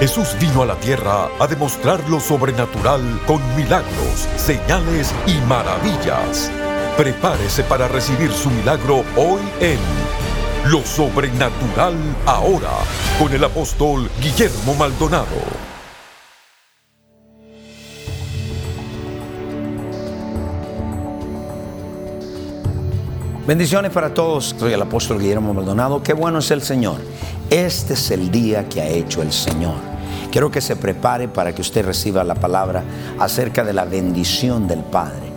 Jesús vino a la tierra a demostrar lo sobrenatural con milagros, señales y maravillas. Prepárese para recibir su milagro hoy en Lo Sobrenatural Ahora con el apóstol Guillermo Maldonado. Bendiciones para todos. Soy el apóstol Guillermo Maldonado. Qué bueno es el Señor. Este es el día que ha hecho el Señor. Quiero que se prepare para que usted reciba la palabra acerca de la bendición del Padre.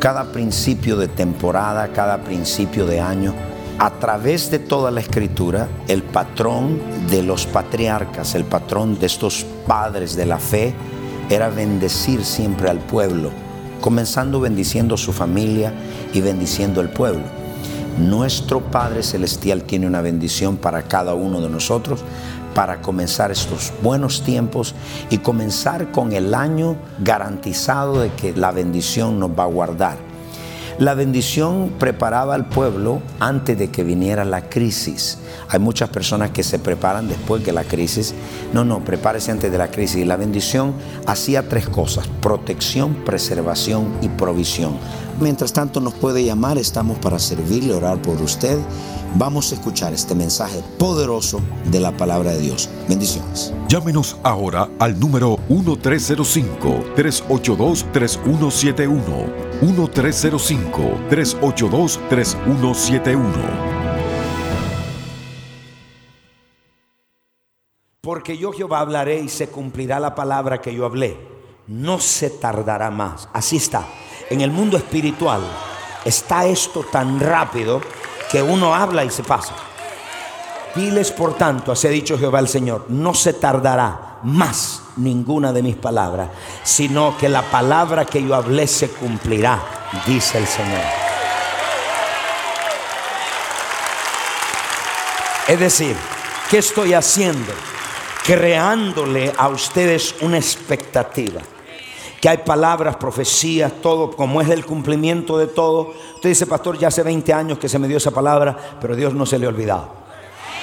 Cada principio de temporada, cada principio de año, a través de toda la escritura, el patrón de los patriarcas, el patrón de estos padres de la fe, era bendecir siempre al pueblo, comenzando bendiciendo su familia y bendiciendo el pueblo. Nuestro Padre Celestial tiene una bendición para cada uno de nosotros para comenzar estos buenos tiempos y comenzar con el año garantizado de que la bendición nos va a guardar. La bendición preparaba al pueblo antes de que viniera la crisis. Hay muchas personas que se preparan después de la crisis. No, no, prepárese antes de la crisis. La bendición hacía tres cosas, protección, preservación y provisión. Mientras tanto nos puede llamar, estamos para servirle, orar por usted. Vamos a escuchar este mensaje poderoso de la palabra de Dios. Bendiciones. Llámenos ahora al número 1305-382-3171. 1305-382-3171. Porque yo Jehová hablaré y se cumplirá la palabra que yo hablé. No se tardará más. Así está. En el mundo espiritual está esto tan rápido que uno habla y se pasa. Diles por tanto, así ha dicho Jehová el Señor, no se tardará más ninguna de mis palabras, sino que la palabra que yo hablé se cumplirá, dice el Señor. Es decir, ¿qué estoy haciendo? Creándole a ustedes una expectativa que hay palabras, profecías, todo, como es el cumplimiento de todo. Usted dice, pastor, ya hace 20 años que se me dio esa palabra, pero Dios no se le ha olvidado.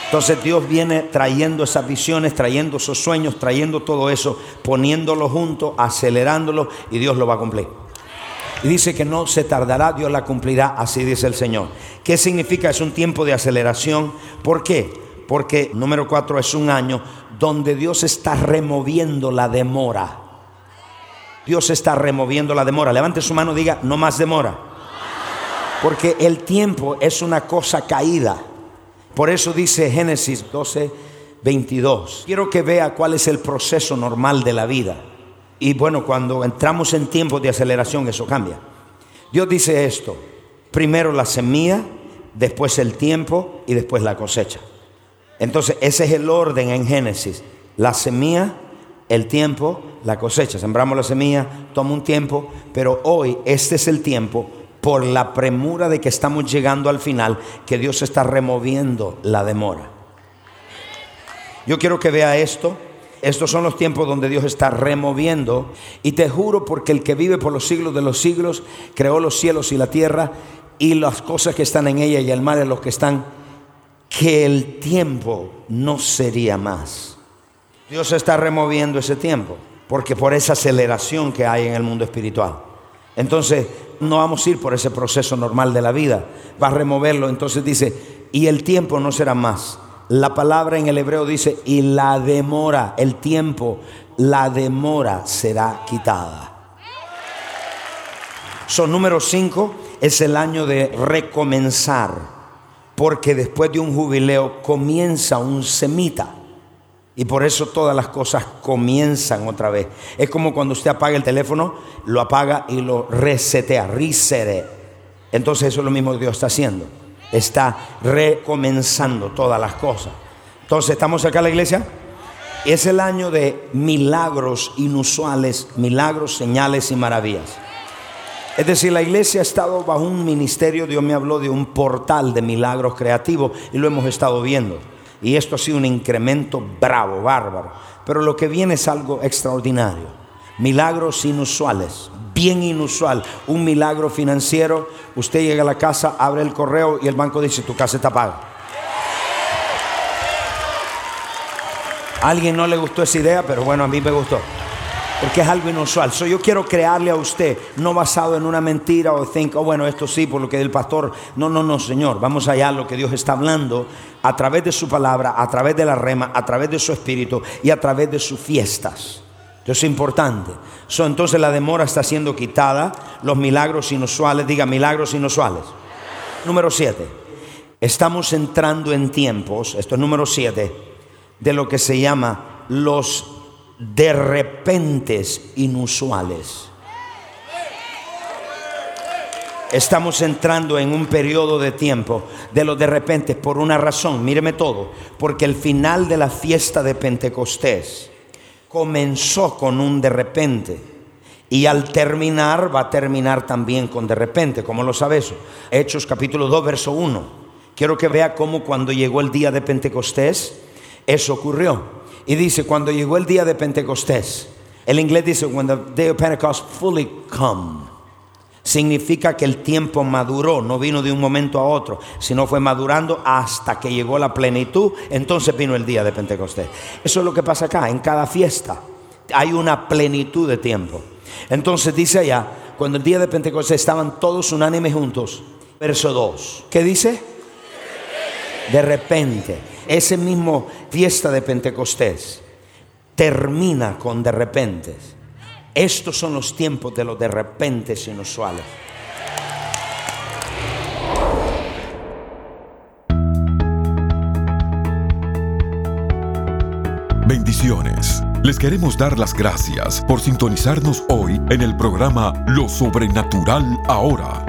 Entonces Dios viene trayendo esas visiones, trayendo esos sueños, trayendo todo eso, poniéndolo junto, acelerándolo y Dios lo va a cumplir. Y dice que no se tardará, Dios la cumplirá, así dice el Señor. ¿Qué significa? Es un tiempo de aceleración. ¿Por qué? Porque número cuatro es un año donde Dios está removiendo la demora. Dios está removiendo la demora. Levante su mano diga, no más demora. Porque el tiempo es una cosa caída. Por eso dice Génesis 12, 22. Quiero que vea cuál es el proceso normal de la vida. Y bueno, cuando entramos en tiempos de aceleración, eso cambia. Dios dice esto. Primero la semilla, después el tiempo y después la cosecha. Entonces, ese es el orden en Génesis. La semilla, el tiempo, la cosecha. Sembramos la semilla, toma un tiempo, pero hoy este es el tiempo por la premura de que estamos llegando al final, que Dios está removiendo la demora. Yo quiero que vea esto. Estos son los tiempos donde Dios está removiendo. Y te juro porque el que vive por los siglos de los siglos creó los cielos y la tierra y las cosas que están en ella y el mar en los que están, que el tiempo no sería más. Dios está removiendo ese tiempo porque por esa aceleración que hay en el mundo espiritual. Entonces, no vamos a ir por ese proceso normal de la vida, va a removerlo. Entonces dice, y el tiempo no será más. La palabra en el hebreo dice, y la demora, el tiempo, la demora será quitada. Son número 5, es el año de recomenzar, porque después de un jubileo comienza un semita. Y por eso todas las cosas comienzan otra vez. Es como cuando usted apaga el teléfono, lo apaga y lo resetea, resete. Entonces eso es lo mismo que Dios está haciendo. Está recomenzando todas las cosas. Entonces estamos acá en la iglesia. Es el año de milagros inusuales, milagros, señales y maravillas. Es decir, la iglesia ha estado bajo un ministerio, Dios me habló de un portal de milagros creativos y lo hemos estado viendo. Y esto ha sido un incremento bravo, bárbaro. Pero lo que viene es algo extraordinario. Milagros inusuales, bien inusual. Un milagro financiero. Usted llega a la casa, abre el correo y el banco dice, tu casa está paga. A alguien no le gustó esa idea, pero bueno, a mí me gustó. Porque es algo inusual. So, yo quiero crearle a usted, no basado en una mentira o think, oh bueno, esto sí, por lo que el pastor. No, no, no, Señor. Vamos allá a lo que Dios está hablando a través de su palabra, a través de la rema, a través de su espíritu y a través de sus fiestas. Eso es importante. So, entonces la demora está siendo quitada, los milagros inusuales, diga milagros inusuales. Número 7. Estamos entrando en tiempos, esto es número 7, de lo que se llama los de repentes inusuales. Estamos entrando en un periodo de tiempo de los de repente por una razón, míreme todo, porque el final de la fiesta de Pentecostés comenzó con un de repente y al terminar va a terminar también con de repente, ¿cómo lo sabe eso? Hechos capítulo 2, verso 1. Quiero que vea cómo cuando llegó el día de Pentecostés, eso ocurrió. Y dice, cuando llegó el día de Pentecostés, el inglés dice, when the day of Pentecost fully come. Significa que el tiempo maduró, no vino de un momento a otro, sino fue madurando hasta que llegó la plenitud, entonces vino el día de Pentecostés. Eso es lo que pasa acá, en cada fiesta hay una plenitud de tiempo. Entonces dice allá, cuando el día de Pentecostés estaban todos unánimes juntos, verso 2, ¿qué dice? De repente ese mismo fiesta de Pentecostés termina con de repente. Estos son los tiempos de los de repente inusuales. Bendiciones. Les queremos dar las gracias por sintonizarnos hoy en el programa Lo Sobrenatural Ahora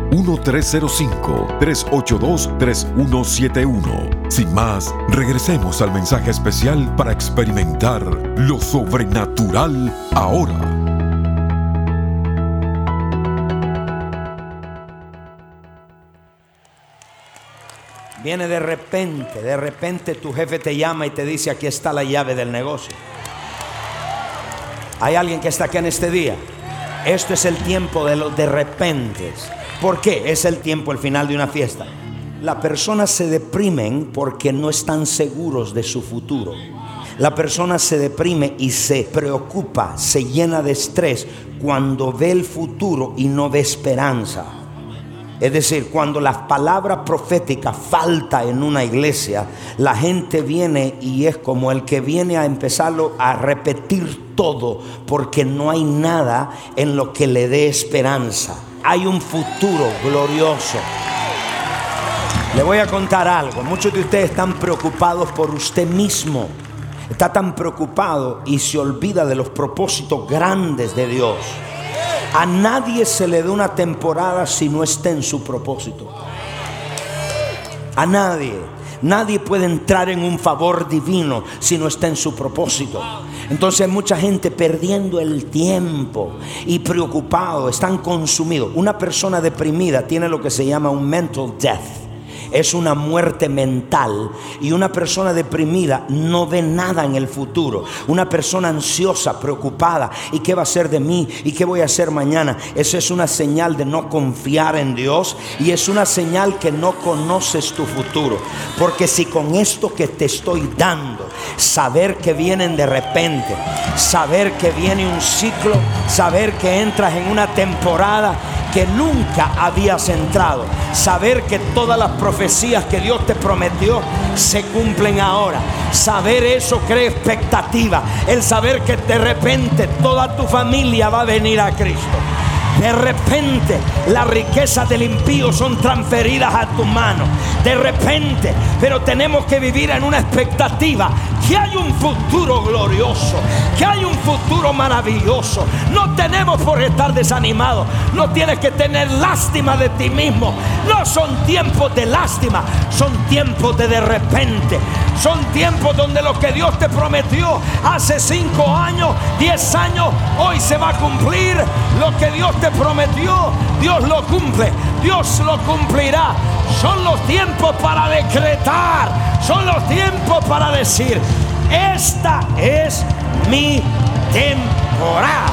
1305-382-3171. Sin más, regresemos al mensaje especial para experimentar lo sobrenatural ahora. Viene de repente, de repente tu jefe te llama y te dice, aquí está la llave del negocio. Hay alguien que está aquí en este día. Esto es el tiempo de los de repente. ¿Por qué? Es el tiempo, el final de una fiesta. Las personas se deprimen porque no están seguros de su futuro. La persona se deprime y se preocupa, se llena de estrés cuando ve el futuro y no ve esperanza. Es decir, cuando la palabra profética falta en una iglesia, la gente viene y es como el que viene a empezarlo a repetir todo porque no hay nada en lo que le dé esperanza hay un futuro glorioso. Le voy a contar algo. Muchos de ustedes están preocupados por usted mismo. Está tan preocupado y se olvida de los propósitos grandes de Dios. A nadie se le da una temporada si no está en su propósito. A nadie. Nadie puede entrar en un favor divino si no está en su propósito. Entonces hay mucha gente perdiendo el tiempo y preocupado, están consumidos. Una persona deprimida tiene lo que se llama un mental death es una muerte mental y una persona deprimida no ve nada en el futuro. Una persona ansiosa, preocupada, ¿y qué va a ser de mí? ¿Y qué voy a hacer mañana? Eso es una señal de no confiar en Dios y es una señal que no conoces tu futuro. Porque si con esto que te estoy dando, saber que vienen de repente, saber que viene un ciclo, saber que entras en una temporada que nunca habías entrado. Saber que todas las profecías que Dios te prometió se cumplen ahora. Saber eso crea expectativa. El saber que de repente toda tu familia va a venir a Cristo. De repente las riquezas del impío son transferidas a tu mano. De repente, pero tenemos que vivir en una expectativa que hay un futuro glorioso, que hay un futuro maravilloso. No tenemos por estar desanimados, no tienes que tener lástima de ti mismo. No son tiempos de lástima, son tiempos de de repente. Son tiempos donde lo que Dios te prometió hace cinco años, diez años, hoy se va a cumplir. Lo que Dios te prometió, Dios lo cumple, Dios lo cumplirá. Son los tiempos para decretar, son los tiempos para decir, esta es mi temporada.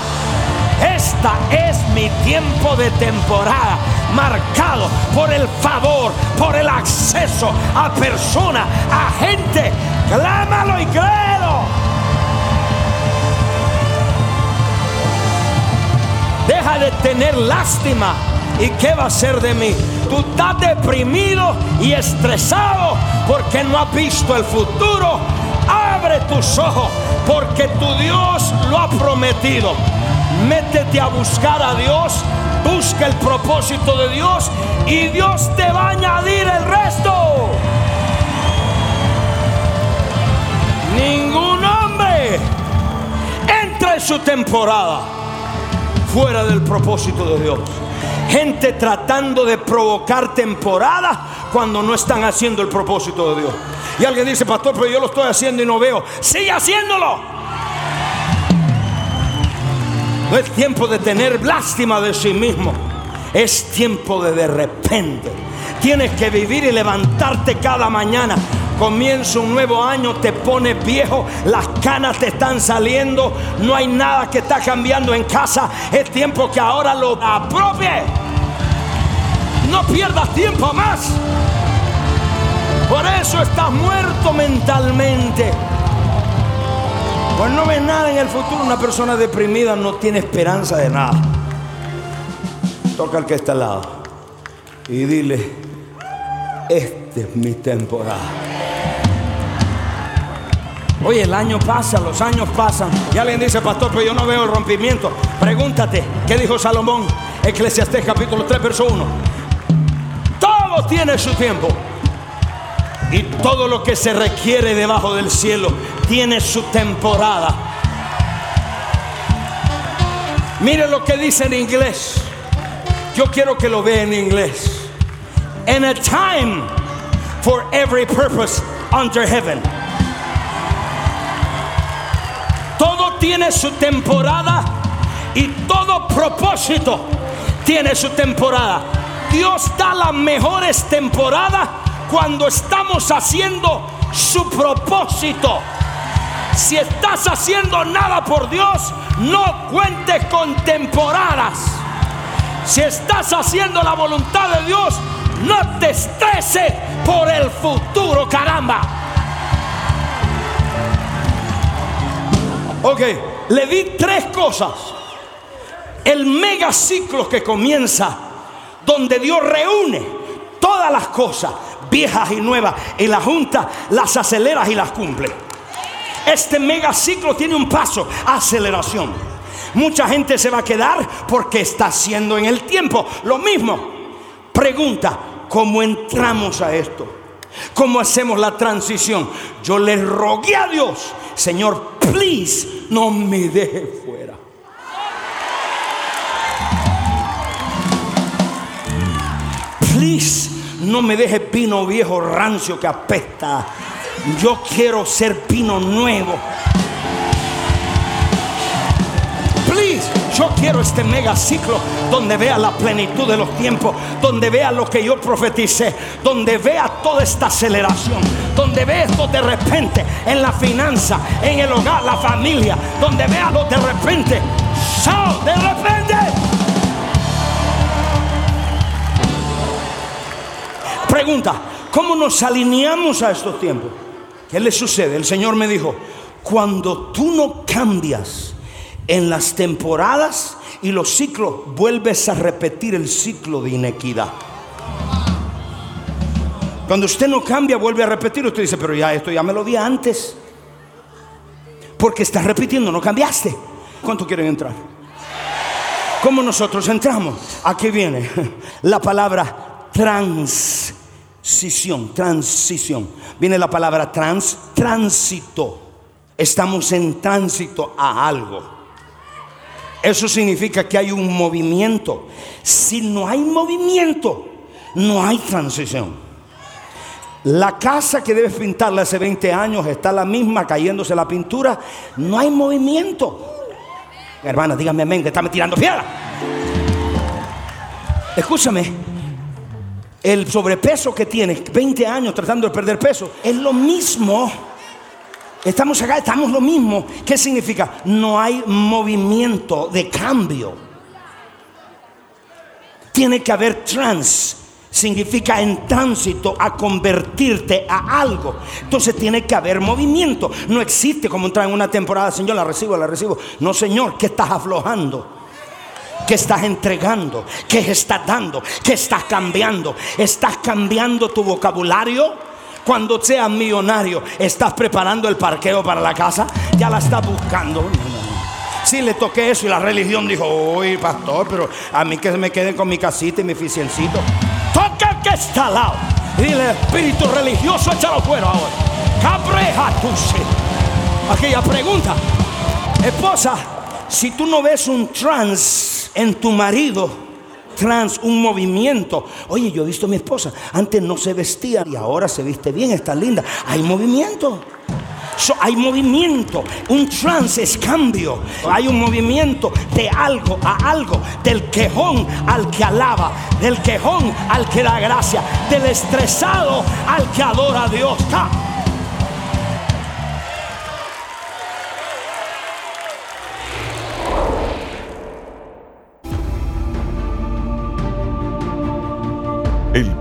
Esta es mi tiempo de temporada, marcado por el favor, por el acceso a personas, a gente. Clámalo y créelo. Deja de tener lástima. ¿Y qué va a ser de mí? Tú estás deprimido y estresado porque no has visto el futuro. Abre tus ojos porque tu Dios lo ha prometido. Métete a buscar a Dios, busca el propósito de Dios y Dios te va a añadir el resto. Ningún hombre entra en su temporada fuera del propósito de Dios. Gente tratando de provocar temporada cuando no están haciendo el propósito de Dios. Y alguien dice, pastor, pero yo lo estoy haciendo y no veo. Sigue haciéndolo. No es tiempo de tener lástima de sí mismo. Es tiempo de de repente. Tienes que vivir y levantarte cada mañana. Comienza un nuevo año, te pones viejo, canas te están saliendo, no hay nada que está cambiando en casa. Es tiempo que ahora lo apropie. No pierdas tiempo más. Por eso estás muerto mentalmente. Pues no ves nada en el futuro. Una persona deprimida no tiene esperanza de nada. Toca al que está al lado y dile, esta es mi temporada. Oye, el año pasa, los años pasan. Y alguien dice, pastor, pero yo no veo el rompimiento. Pregúntate, ¿qué dijo Salomón? Eclesiastés capítulo 3, verso 1. Todo tiene su tiempo. Y todo lo que se requiere debajo del cielo tiene su temporada. Mire lo que dice en inglés. Yo quiero que lo vea en inglés. En a time for every purpose under heaven. Tiene su temporada y todo propósito tiene su temporada. Dios da las mejores temporadas cuando estamos haciendo su propósito. Si estás haciendo nada por Dios, no cuentes con temporadas. Si estás haciendo la voluntad de Dios, no te estreses por el futuro, caramba. Ok, le di tres cosas. El mega ciclo que comienza, donde Dios reúne todas las cosas, viejas y nuevas, y la junta las acelera y las cumple. Este mega ciclo tiene un paso, aceleración. Mucha gente se va a quedar porque está haciendo en el tiempo lo mismo. Pregunta, ¿cómo entramos a esto? ¿Cómo hacemos la transición? Yo le rogué a Dios, Señor, please, no me deje fuera. Please, no me deje vino viejo rancio que apesta. Yo quiero ser vino nuevo. Please, yo quiero este mega ciclo donde vea la plenitud de los tiempos, donde vea lo que yo profeticé, donde vea toda esta aceleración, donde vea esto de repente en la finanza, en el hogar, la familia, donde vea lo de repente. De repente. Pregunta, ¿cómo nos alineamos a estos tiempos? ¿Qué le sucede? El Señor me dijo, cuando tú no cambias en las temporadas y los ciclos, vuelves a repetir el ciclo de inequidad. Cuando usted no cambia, vuelve a repetir. Usted dice, pero ya esto ya me lo di antes. Porque estás repitiendo, no cambiaste. ¿Cuánto quieren entrar? ¿Cómo nosotros entramos? Aquí viene la palabra trans transición, transición. Viene la palabra trans, tránsito. Estamos en tránsito a algo. Eso significa que hay un movimiento. Si no hay movimiento, no hay transición. La casa que debes pintarla hace 20 años está la misma, cayéndose la pintura. No hay movimiento. Hermana, dígame amén, que está me tirando piedra. Escúchame, el sobrepeso que tienes, 20 años tratando de perder peso, es lo mismo. Estamos acá, estamos lo mismo. ¿Qué significa? No hay movimiento de cambio. Tiene que haber trans. Significa en tránsito a convertirte a algo. Entonces tiene que haber movimiento. No existe como entrar en una temporada, Señor, la recibo, la recibo. No, Señor, ¿qué estás aflojando? ¿Qué estás entregando? ¿Qué estás dando? ¿Qué estás cambiando? ¿Estás cambiando tu vocabulario? Cuando seas millonario, ¿estás preparando el parqueo para la casa? ¿Ya la estás buscando? Si le toqué eso y la religión dijo, uy, pastor, pero a mí que se me queden con mi casita y mi eficiencito. Toca el que está al lado. Dile, espíritu religioso, échalo fuera ahora. Cabreja tú Aquella pregunta. Esposa, si tú no ves un trans en tu marido trans, un movimiento. Oye, yo he visto a mi esposa, antes no se vestía y ahora se viste bien, está linda. Hay movimiento. hay movimiento, un trans es cambio. Hay un movimiento de algo a algo, del quejón al que alaba, del quejón al que da gracia, del estresado al que adora a Dios.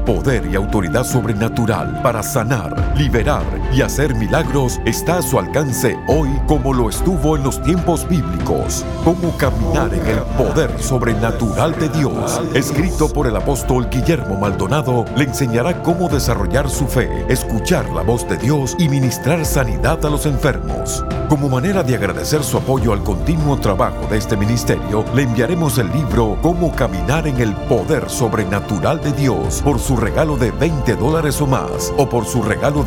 Poder y autoridad sobrenatural para sanar, liberar y hacer milagros está a su alcance hoy como lo estuvo en los tiempos bíblicos. Cómo caminar en el poder sobrenatural de Dios. Escrito por el apóstol Guillermo Maldonado, le enseñará cómo desarrollar su fe, escuchar la voz de Dios y ministrar sanidad a los enfermos. Como manera de agradecer su apoyo al continuo trabajo de este ministerio, le enviaremos el libro Cómo caminar en el poder sobrenatural de Dios por su regalo de 20 dólares o más o por su regalo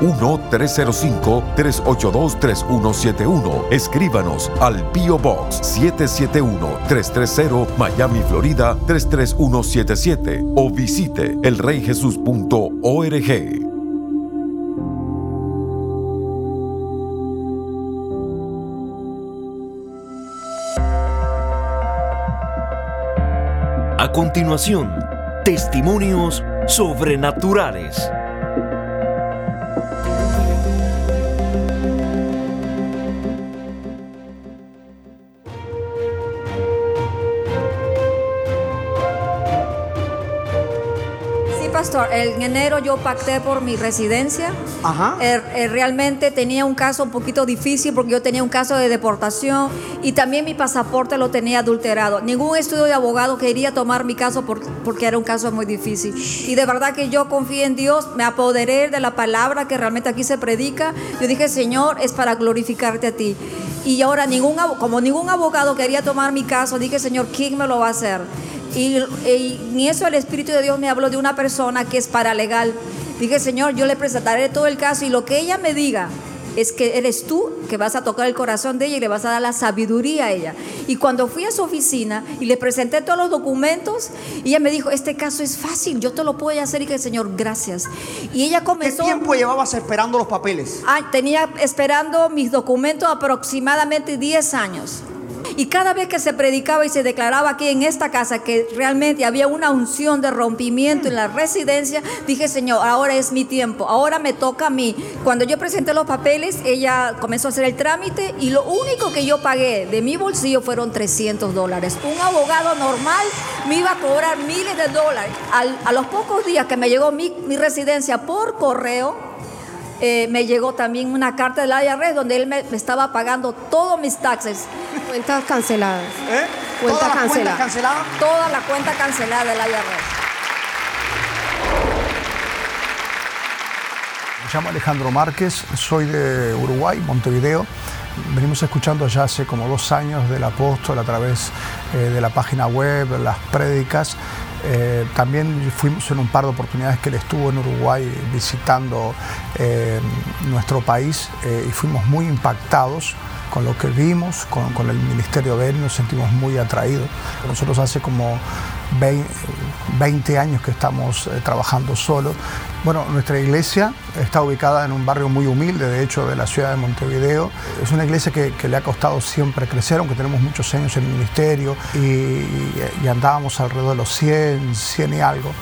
1-305-382-3171. Escríbanos al Pio Box 771-330 Miami, Florida 33177 o visite elreyjesus.org. A continuación, testimonios sobrenaturales. En enero yo pacté por mi residencia. Ajá. Er, er, realmente tenía un caso un poquito difícil porque yo tenía un caso de deportación y también mi pasaporte lo tenía adulterado. Ningún estudio de abogado quería tomar mi caso porque era un caso muy difícil. Y de verdad que yo confié en Dios, me apoderé de la palabra que realmente aquí se predica. Yo dije, Señor, es para glorificarte a ti. Y ahora, ningún, como ningún abogado quería tomar mi caso, dije, Señor, ¿quién me lo va a hacer? Y, ni eso el Espíritu de Dios me habló de una persona que es paralegal. Dije, Señor, yo le presentaré todo el caso y lo que ella me diga es que eres tú que vas a tocar el corazón de ella y le vas a dar la sabiduría a ella. Y cuando fui a su oficina y le presenté todos los documentos, ella me dijo, este caso es fácil, yo te lo puedo hacer y que Señor, gracias. Y ella comenzó... ¿Qué tiempo llevabas esperando los papeles? Ah, tenía esperando mis documentos aproximadamente 10 años. Y cada vez que se predicaba y se declaraba aquí en esta casa que realmente había una unción de rompimiento en la residencia, dije, Señor, ahora es mi tiempo, ahora me toca a mí. Cuando yo presenté los papeles, ella comenzó a hacer el trámite y lo único que yo pagué de mi bolsillo fueron 300 dólares. Un abogado normal me iba a cobrar miles de dólares. a los pocos días que me llegó mi residencia por correo, eh, me llegó también una carta del IRS donde él me, me estaba pagando todos mis taxes. Cuentas canceladas. ¿Eh? Cuenta Todas las cancelada. cuentas canceladas. Toda la cuenta cancelada del IRS. Me llamo Alejandro Márquez, soy de Uruguay, Montevideo. Venimos escuchando ya hace como dos años del apóstol a través eh, de la página web, las prédicas. Eh, también fuimos en un par de oportunidades que él estuvo en Uruguay visitando eh, nuestro país eh, y fuimos muy impactados con lo que vimos, con, con el ministerio de él, nos sentimos muy atraídos. Nosotros hace como 20, 20 años que estamos eh, trabajando solos. Bueno, nuestra iglesia está ubicada en un barrio muy humilde, de hecho, de la ciudad de Montevideo. Es una iglesia que, le ha costado siempre crecer, aunque tenemos muchos años en el ministerio y, y andábamos alrededor de los 100, 100 y algo.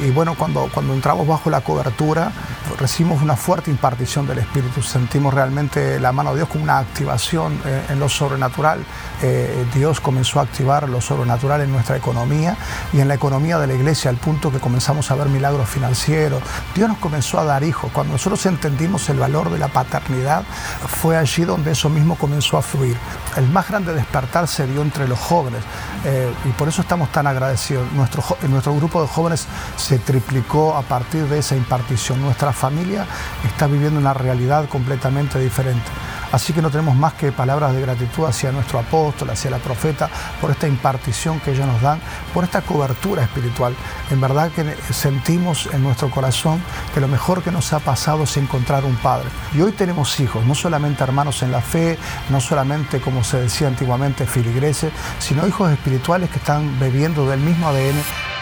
Y bueno, cuando, cuando entramos bajo la cobertura, recibimos una fuerte impartición del Espíritu. Sentimos realmente la mano de Dios como una activación eh, en lo sobrenatural. Eh, Dios comenzó a activar lo sobrenatural en nuestra economía y en la economía de la iglesia, al punto que comenzamos a ver milagros financieros. Dios nos comenzó a dar hijos. Cuando nosotros entendimos el valor de la paternidad, fue allí donde eso mismo comenzó a fluir. El más grande despertar se dio entre los jóvenes eh, y por eso estamos tan agradecidos. Nuestro, nuestro grupo de jóvenes se triplicó a partir de esa impartición. Nuestra familia está viviendo una realidad completamente diferente. Así que no tenemos más que palabras de gratitud hacia nuestro apóstol, hacia la profeta, por esta impartición que ellos nos dan, por esta cobertura espiritual. En verdad que sentimos en nuestro corazón que lo mejor que nos ha pasado es encontrar un padre. Y hoy tenemos hijos, no solamente hermanos en la fe, no solamente como se decía antiguamente filigreses, sino hijos espirituales que están bebiendo del mismo ADN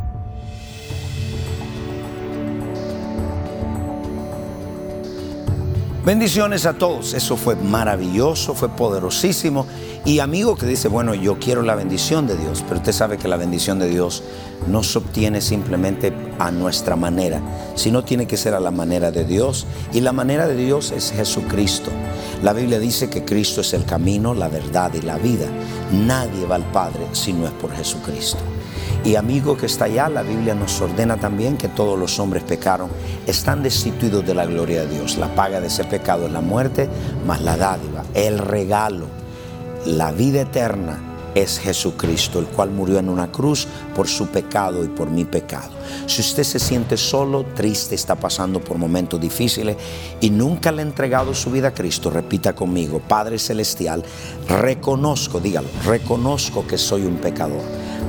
Bendiciones a todos. Eso fue maravilloso, fue poderosísimo. Y amigo que dice, bueno, yo quiero la bendición de Dios, pero usted sabe que la bendición de Dios no se obtiene simplemente a nuestra manera, sino tiene que ser a la manera de Dios. Y la manera de Dios es Jesucristo. La Biblia dice que Cristo es el camino, la verdad y la vida. Nadie va al Padre si no es por Jesucristo. Y amigo que está allá, la Biblia nos ordena también que todos los hombres pecaron, están destituidos de la gloria de Dios. La paga de ese pecado es la muerte, más la dádiva, el regalo, la vida eterna es Jesucristo, el cual murió en una cruz por su pecado y por mi pecado. Si usted se siente solo, triste, está pasando por momentos difíciles y nunca le ha entregado su vida a Cristo, repita conmigo, Padre Celestial, reconozco, dígalo, reconozco que soy un pecador.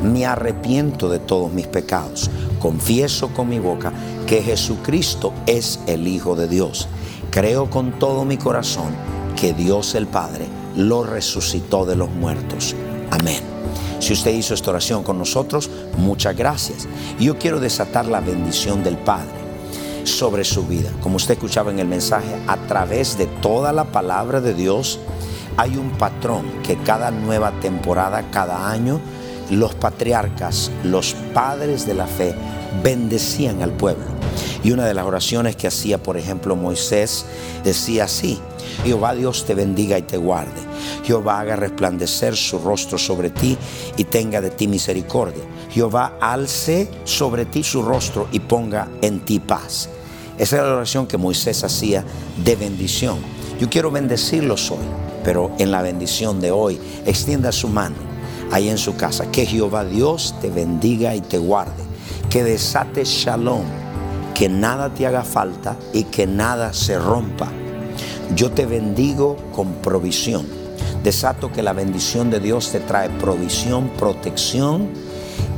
Me arrepiento de todos mis pecados. Confieso con mi boca que Jesucristo es el Hijo de Dios. Creo con todo mi corazón que Dios el Padre lo resucitó de los muertos. Amén. Si usted hizo esta oración con nosotros, muchas gracias. Yo quiero desatar la bendición del Padre sobre su vida. Como usted escuchaba en el mensaje, a través de toda la palabra de Dios hay un patrón que cada nueva temporada, cada año, los patriarcas, los padres de la fe, bendecían al pueblo. Y una de las oraciones que hacía, por ejemplo, Moisés, decía así, Jehová Dios te bendiga y te guarde. Jehová haga resplandecer su rostro sobre ti y tenga de ti misericordia. Jehová alce sobre ti su rostro y ponga en ti paz. Esa es la oración que Moisés hacía de bendición. Yo quiero bendecirlos hoy, pero en la bendición de hoy, extienda su mano ahí en su casa. Que Jehová Dios te bendiga y te guarde. Que desate shalom, que nada te haga falta y que nada se rompa. Yo te bendigo con provisión. Desato que la bendición de Dios te trae provisión, protección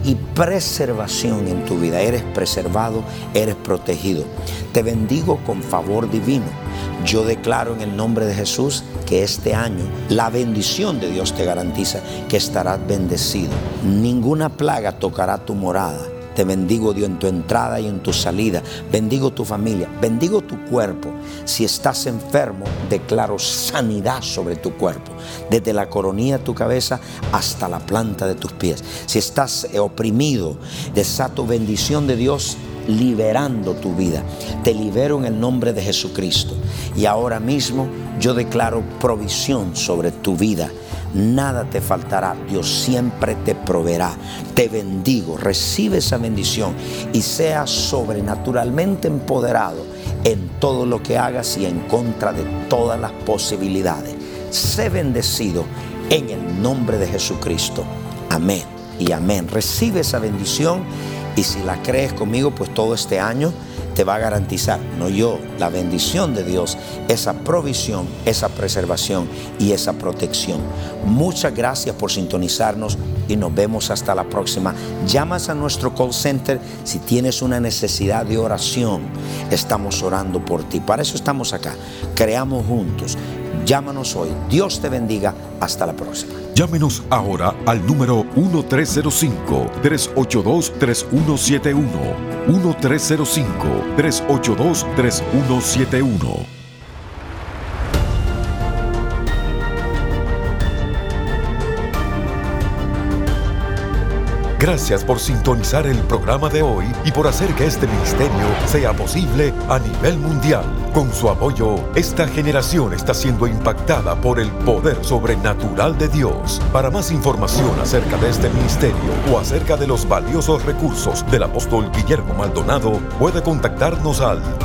y preservación en tu vida. Eres preservado, eres protegido. Te bendigo con favor divino. Yo declaro en el nombre de Jesús que este año la bendición de Dios te garantiza que estarás bendecido. Ninguna plaga tocará tu morada te bendigo Dios en tu entrada y en tu salida. Bendigo tu familia. Bendigo tu cuerpo. Si estás enfermo, declaro sanidad sobre tu cuerpo. Desde la coronilla de tu cabeza hasta la planta de tus pies. Si estás eh, oprimido, desato bendición de Dios liberando tu vida. Te libero en el nombre de Jesucristo. Y ahora mismo yo declaro provisión sobre tu vida nada te faltará, Dios siempre te proveerá. Te bendigo, recibe esa bendición y sea sobrenaturalmente empoderado en todo lo que hagas y en contra de todas las posibilidades. Sé bendecido en el nombre de Jesucristo. Amén y amén. Recibe esa bendición y si la crees conmigo, pues todo este año te va a garantizar, no yo, la bendición de Dios, esa provisión, esa preservación y esa protección. Muchas gracias por sintonizarnos y nos vemos hasta la próxima. Llamas a nuestro call center si tienes una necesidad de oración. Estamos orando por ti. Para eso estamos acá. Creamos juntos. Llámanos hoy. Dios te bendiga. Hasta la próxima. Llámenos ahora al número 1305-382-3171. 1305-382-3171. Gracias por sintonizar el programa de hoy y por hacer que este ministerio sea posible a nivel mundial. Con su apoyo, esta generación está siendo impactada por el poder sobrenatural de Dios. Para más información acerca de este ministerio o acerca de los valiosos recursos del apóstol Guillermo Maldonado, puede contactarnos al